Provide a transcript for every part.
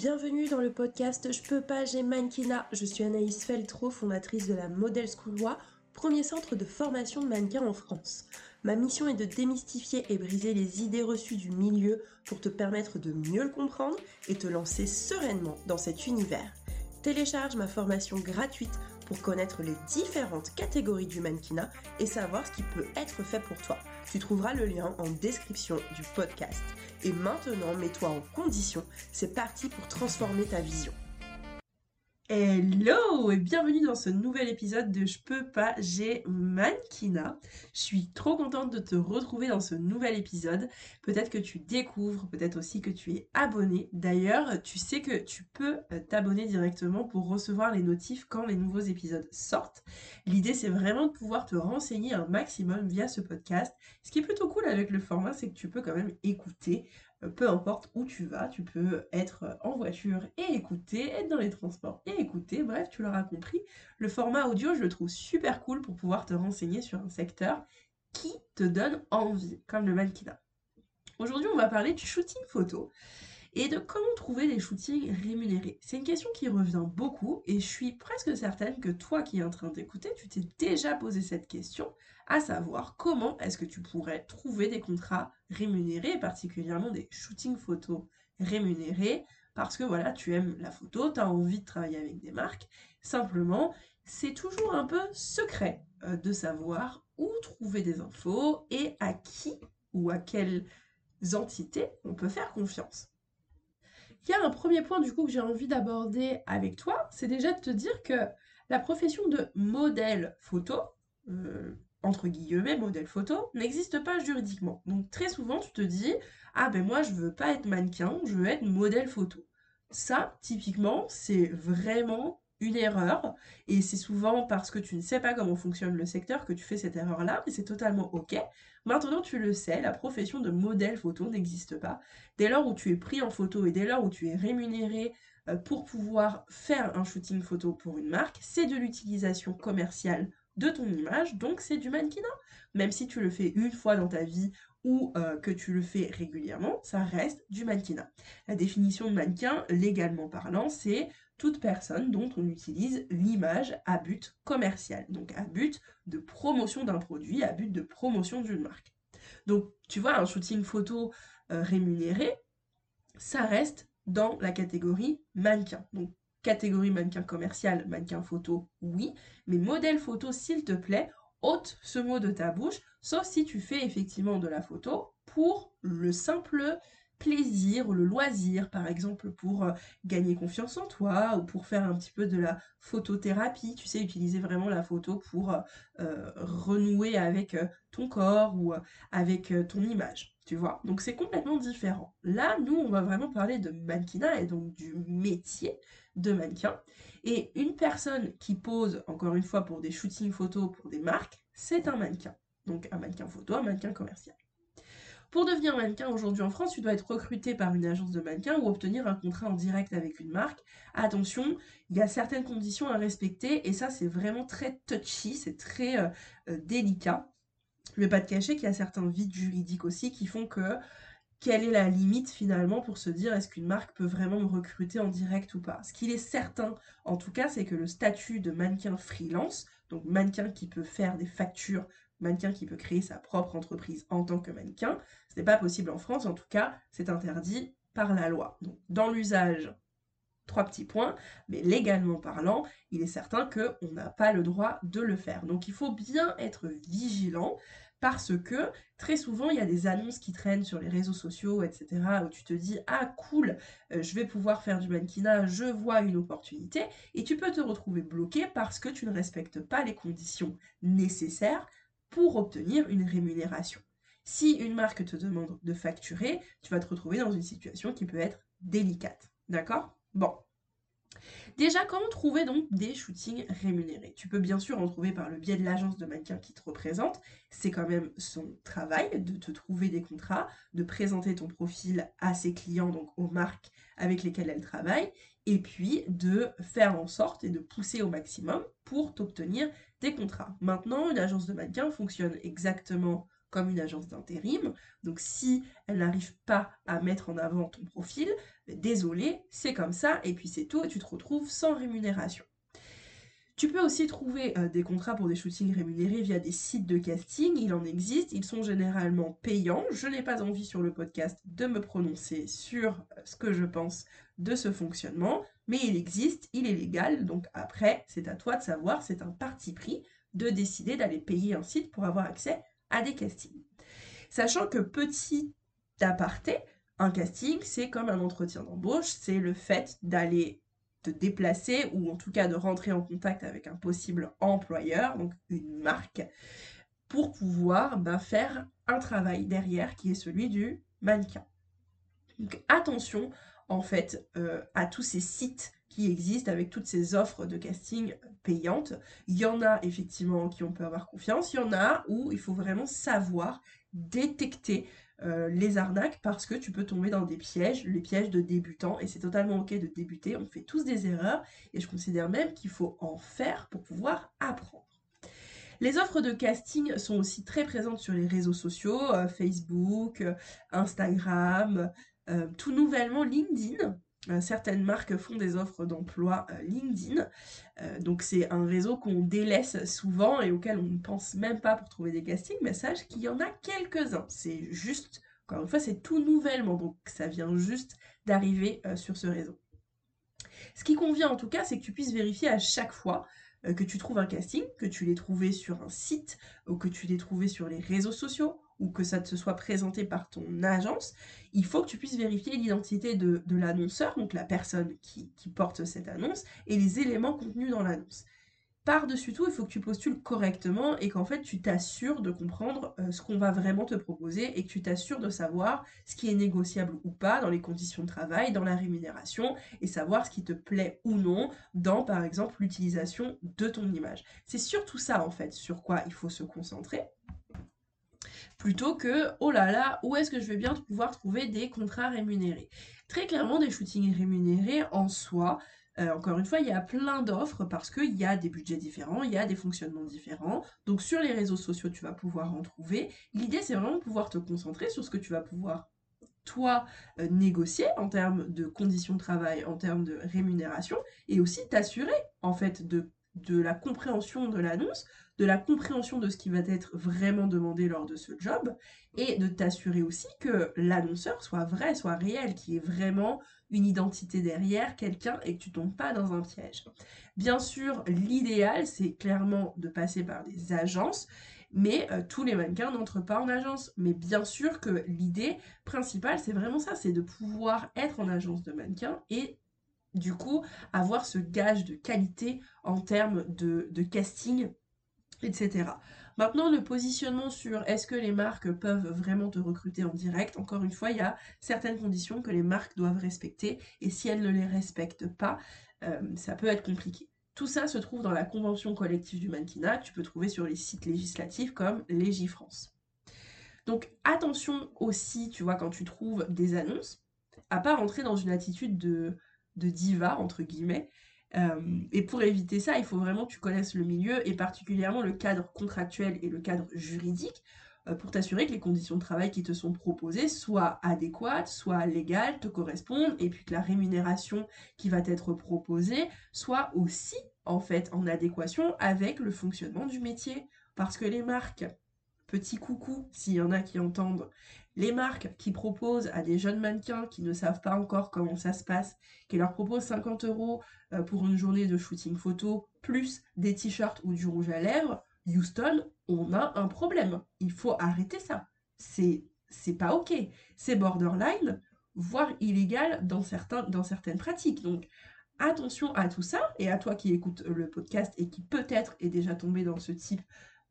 bienvenue dans le podcast Je peux pas, j'ai mannequinat. Je suis Anaïs Feltro, fondatrice de la Model School Loi, premier centre de formation de mannequins en France. Ma mission est de démystifier et briser les idées reçues du milieu pour te permettre de mieux le comprendre et te lancer sereinement dans cet univers. Télécharge ma formation gratuite pour connaître les différentes catégories du mannequinat et savoir ce qui peut être fait pour toi. Tu trouveras le lien en description du podcast. Et maintenant, mets-toi en condition. C'est parti pour transformer ta vision. Hello et bienvenue dans ce nouvel épisode de Je peux pas, j'ai mannequinat. Je suis trop contente de te retrouver dans ce nouvel épisode. Peut-être que tu découvres, peut-être aussi que tu es abonné. D'ailleurs, tu sais que tu peux euh, t'abonner directement pour recevoir les notifs quand les nouveaux épisodes sortent. L'idée, c'est vraiment de pouvoir te renseigner un maximum via ce podcast. Ce qui est plutôt cool avec le format, c'est que tu peux quand même écouter peu importe où tu vas, tu peux être en voiture et écouter, être dans les transports et écouter, bref, tu l'auras compris. Le format audio, je le trouve super cool pour pouvoir te renseigner sur un secteur qui te donne envie, comme le mannequinat. Aujourd'hui, on va parler du shooting photo et de comment trouver des shootings rémunérés. C'est une question qui revient beaucoup et je suis presque certaine que toi qui es en train d'écouter, tu t'es déjà posé cette question, à savoir comment est-ce que tu pourrais trouver des contrats rémunérés, particulièrement des shootings photos rémunérés, parce que voilà, tu aimes la photo, tu as envie de travailler avec des marques. Simplement, c'est toujours un peu secret euh, de savoir où trouver des infos et à qui ou à quelles entités on peut faire confiance. Il y a un premier point du coup que j'ai envie d'aborder avec toi, c'est déjà de te dire que la profession de modèle photo, euh, entre guillemets modèle photo, n'existe pas juridiquement. Donc très souvent tu te dis ah ben moi je veux pas être mannequin, je veux être modèle photo. Ça typiquement c'est vraiment une erreur et c'est souvent parce que tu ne sais pas comment fonctionne le secteur que tu fais cette erreur là, mais c'est totalement ok. Maintenant, tu le sais, la profession de modèle photo n'existe pas. Dès lors où tu es pris en photo et dès lors où tu es rémunéré euh, pour pouvoir faire un shooting photo pour une marque, c'est de l'utilisation commerciale de ton image, donc c'est du mannequinat. Même si tu le fais une fois dans ta vie ou euh, que tu le fais régulièrement, ça reste du mannequinat. La définition de mannequin, légalement parlant, c'est toute personne dont on utilise l'image à but commercial, donc à but de promotion d'un produit, à but de promotion d'une marque. Donc tu vois, un shooting photo euh, rémunéré, ça reste dans la catégorie mannequin. Donc catégorie mannequin commercial, mannequin photo, oui, mais modèle photo, s'il te plaît, ôte ce mot de ta bouche, sauf si tu fais effectivement de la photo pour le simple plaisir le loisir, par exemple pour euh, gagner confiance en toi ou pour faire un petit peu de la photothérapie, tu sais, utiliser vraiment la photo pour euh, euh, renouer avec ton corps ou avec ton image, tu vois. Donc c'est complètement différent. Là, nous, on va vraiment parler de mannequinat et donc du métier de mannequin. Et une personne qui pose, encore une fois, pour des shootings photos pour des marques, c'est un mannequin. Donc un mannequin photo, un mannequin commercial. Pour devenir mannequin aujourd'hui en France, tu dois être recruté par une agence de mannequin ou obtenir un contrat en direct avec une marque. Attention, il y a certaines conditions à respecter et ça c'est vraiment très touchy, c'est très euh, euh, délicat. Je vais pas te cacher qu'il y a certains vides juridiques aussi qui font que quelle est la limite finalement pour se dire est-ce qu'une marque peut vraiment me recruter en direct ou pas? Ce qu'il est certain en tout cas, c'est que le statut de mannequin freelance, donc mannequin qui peut faire des factures mannequin qui peut créer sa propre entreprise en tant que mannequin. Ce n'est pas possible en France, en tout cas, c'est interdit par la loi. Donc, dans l'usage, trois petits points, mais légalement parlant, il est certain qu'on n'a pas le droit de le faire. Donc, il faut bien être vigilant parce que très souvent, il y a des annonces qui traînent sur les réseaux sociaux, etc., où tu te dis, ah cool, euh, je vais pouvoir faire du mannequinat, je vois une opportunité, et tu peux te retrouver bloqué parce que tu ne respectes pas les conditions nécessaires pour obtenir une rémunération. Si une marque te demande de facturer, tu vas te retrouver dans une situation qui peut être délicate. D'accord? Bon. Déjà, comment trouver donc des shootings rémunérés? Tu peux bien sûr en trouver par le biais de l'agence de mannequin qui te représente. C'est quand même son travail de te trouver des contrats, de présenter ton profil à ses clients, donc aux marques avec lesquelles elle travaille, et puis de faire en sorte et de pousser au maximum pour t'obtenir des contrats. Maintenant, une agence de mannequin fonctionne exactement comme une agence d'intérim. Donc si elle n'arrive pas à mettre en avant ton profil, désolé, c'est comme ça, et puis c'est tout, et tu te retrouves sans rémunération. Tu peux aussi trouver euh, des contrats pour des shootings rémunérés via des sites de casting. Il en existe, ils sont généralement payants. Je n'ai pas envie sur le podcast de me prononcer sur euh, ce que je pense de ce fonctionnement, mais il existe, il est légal. Donc après, c'est à toi de savoir, c'est un parti pris de décider d'aller payer un site pour avoir accès à des castings. Sachant que petit aparté, un casting, c'est comme un entretien d'embauche, c'est le fait d'aller te déplacer ou en tout cas de rentrer en contact avec un possible employeur, donc une marque, pour pouvoir ben, faire un travail derrière qui est celui du mannequin. Donc attention en fait euh, à tous ces sites qui existent avec toutes ces offres de casting payantes. Il y en a effectivement qui on peut avoir confiance, il y en a où il faut vraiment savoir détecter euh, les arnaques parce que tu peux tomber dans des pièges, les pièges de débutants, et c'est totalement ok de débuter, on fait tous des erreurs, et je considère même qu'il faut en faire pour pouvoir apprendre. Les offres de casting sont aussi très présentes sur les réseaux sociaux, euh, Facebook, euh, Instagram, tout nouvellement LinkedIn. Euh, certaines marques font des offres d'emploi euh, LinkedIn. Euh, donc c'est un réseau qu'on délaisse souvent et auquel on ne pense même pas pour trouver des castings, mais sache qu'il y en a quelques-uns. C'est juste, encore une fois, c'est tout nouvellement, donc ça vient juste d'arriver sur ce réseau. Ce qui convient en tout cas, c'est que tu puisses vérifier à chaque fois que tu trouves un casting, que tu l'aies trouvé sur un site ou que tu l'aies trouvé sur les réseaux sociaux ou que ça te soit présenté par ton agence, il faut que tu puisses vérifier l'identité de, l'annonceur, donc la personne qui, porte cette annonce, et les éléments contenus dans l'annonce. Par-dessus tout, il faut que tu postules correctement et qu'en fait tu t'assures de comprendre euh, ce qu'on va vraiment te proposer et que tu t'assures de savoir ce qui est négociable ou pas dans les conditions de travail, dans la rémunération et savoir ce qui te plaît ou non dans par exemple l'utilisation de ton image. C'est surtout ça en fait sur quoi il faut se concentrer plutôt que oh là là, où est-ce que je vais bien pouvoir trouver des contrats rémunérés Très clairement, des shootings rémunérés en soi, euh, encore une fois, il y a plein d'offres parce qu'il y a des budgets différents, il y a des fonctionnements différents. Donc sur les réseaux sociaux, tu vas pouvoir en trouver. L'idée, c'est vraiment de pouvoir te concentrer sur ce que tu vas pouvoir toi euh, négocier en termes de conditions de travail, en termes de rémunération, et aussi t'assurer en fait de de la compréhension de l'annonce, de la compréhension de ce qui va être vraiment demandé lors de ce job, et de t'assurer aussi que l'annonceur soit vrai, soit réel, qu'il y ait vraiment une identité derrière quelqu'un et que tu tombes pas dans un piège. Bien sûr, l'idéal, c'est clairement de passer par des agences, mais euh, tous les mannequins n'entrent pas en agence. Mais bien sûr que l'idée principale, c'est vraiment ça, c'est de pouvoir être en agence de mannequin et du coup, avoir ce gage de qualité en termes de, casting, etc. Maintenant, le positionnement sur est-ce que les marques peuvent vraiment te recruter en direct, encore une fois, il y a certaines conditions que les marques doivent respecter, et si elles ne les respectent pas, euh, ça peut être compliqué. Tout ça se trouve dans la convention collective du mannequinat, tu peux trouver sur les sites législatifs comme Légifrance. Donc attention aussi, tu vois, quand tu trouves des annonces, à pas rentrer dans une attitude de de diva, entre guillemets. Euh, et pour éviter ça, il faut vraiment que tu connaisses le milieu et particulièrement le cadre contractuel et le cadre juridique euh, pour t'assurer que les conditions de travail qui te sont proposées soient adéquates, soient légales, te correspondent et puis que la rémunération qui va t'être proposée soit aussi en fait en adéquation avec le fonctionnement du métier. Parce que les marques, petit coucou s'il y en a qui entendent, les marques qui proposent à des jeunes mannequins qui ne savent pas encore comment ça se passe, qui leur proposent 50 euros euh, pour une journée de shooting photo, plus des t-shirts ou du rouge à lèvres, Houston, on a un problème. Il faut arrêter ça. C'est, pas ok. C'est borderline, voire illégal dans, dans certaines pratiques. Donc, attention à tout ça, et à toi qui écoutes le podcast et qui peut-être est déjà tombé dans ce type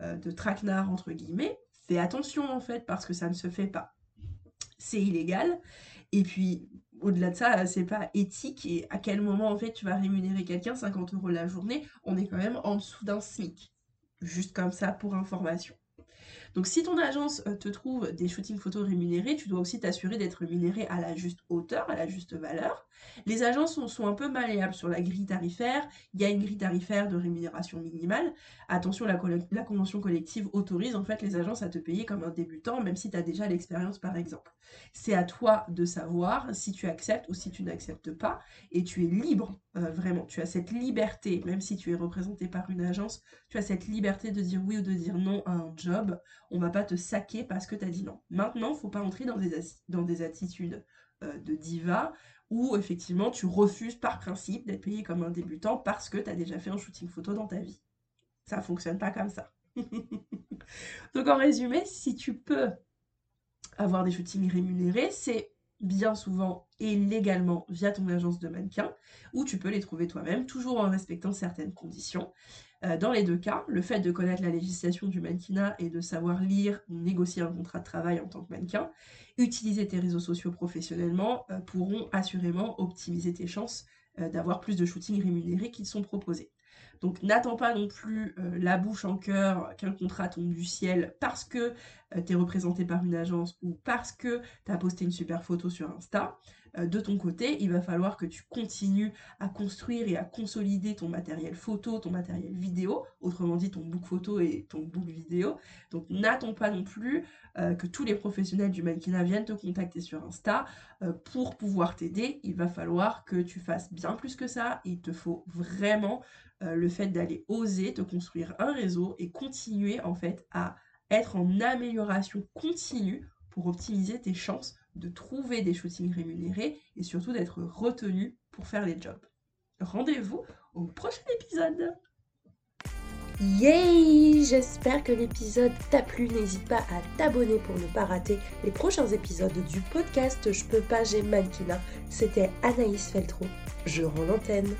de traquenard, entre guillemets, fais attention en fait, parce que ça ne se fait pas c'est illégal. Et puis, au-delà de ça, c'est pas éthique. Et à quel moment, en fait, tu vas rémunérer quelqu'un 50 euros la journée? On est quand même en dessous d'un SMIC. Juste comme ça pour information. Donc si ton agence euh, te trouve des shootings photos rémunérés, tu dois aussi t'assurer d'être rémunéré à la juste hauteur, à la juste valeur. Les agences sont, un peu malléables sur la grille tarifaire. Il y a une grille tarifaire de rémunération minimale. Attention, la, convention collective autorise en fait les agences à te payer comme un débutant, même si tu as déjà l'expérience par exemple. C'est à toi de savoir si tu acceptes ou si tu n'acceptes pas. Et tu es libre, euh, vraiment. Tu as cette liberté, même si tu es représenté par une agence, tu as cette liberté de dire oui ou de dire non à un job. On va pas te saquer parce que tu as dit non. Maintenant, faut pas entrer dans des, attitudes euh, de diva où effectivement tu refuses par principe d'être payé comme un débutant parce que tu as déjà fait un shooting photo dans ta vie. Ça fonctionne pas comme ça. Donc en résumé, si tu peux avoir des shootings rémunérés, c'est bien souvent et légalement via ton agence de mannequin, ou tu peux les trouver toi-même, toujours en respectant certaines conditions. Euh, dans les deux cas, le fait de connaître la législation du mannequinat et de savoir lire ou négocier un contrat de travail en tant que mannequin, utiliser tes réseaux sociaux professionnellement euh, pourront assurément optimiser tes chances euh, d'avoir plus de shootings rémunérés qui te sont proposés. Donc n'attends pas non plus la bouche en cœur qu'un contrat tombe du ciel parce que tu es représenté par une agence ou parce que tu as posté une super photo sur Insta. Euh, de ton côté, il va falloir que tu continues à construire et à consolider ton matériel photo, ton matériel vidéo, autrement dit ton book photo et ton book vidéo. Donc n'attends pas non plus euh, que tous les professionnels du mannequinat viennent te contacter sur Insta euh, pour pouvoir t'aider. Il va falloir que tu fasses bien plus que ça. Il te faut vraiment le fait d'aller oser te construire un réseau et continuer en fait à être en amélioration continue pour optimiser tes chances de trouver des shootings rémunérés et surtout d'être retenu pour faire les jobs. Rendez-vous au prochain épisode Yay J'espère que l'épisode t'a plu. N'hésite pas à t'abonner pour ne pas rater les prochains épisodes du podcast Je peux pas, j'ai mannequinat. C'était Anaïs Feltro. Je rends l'antenne.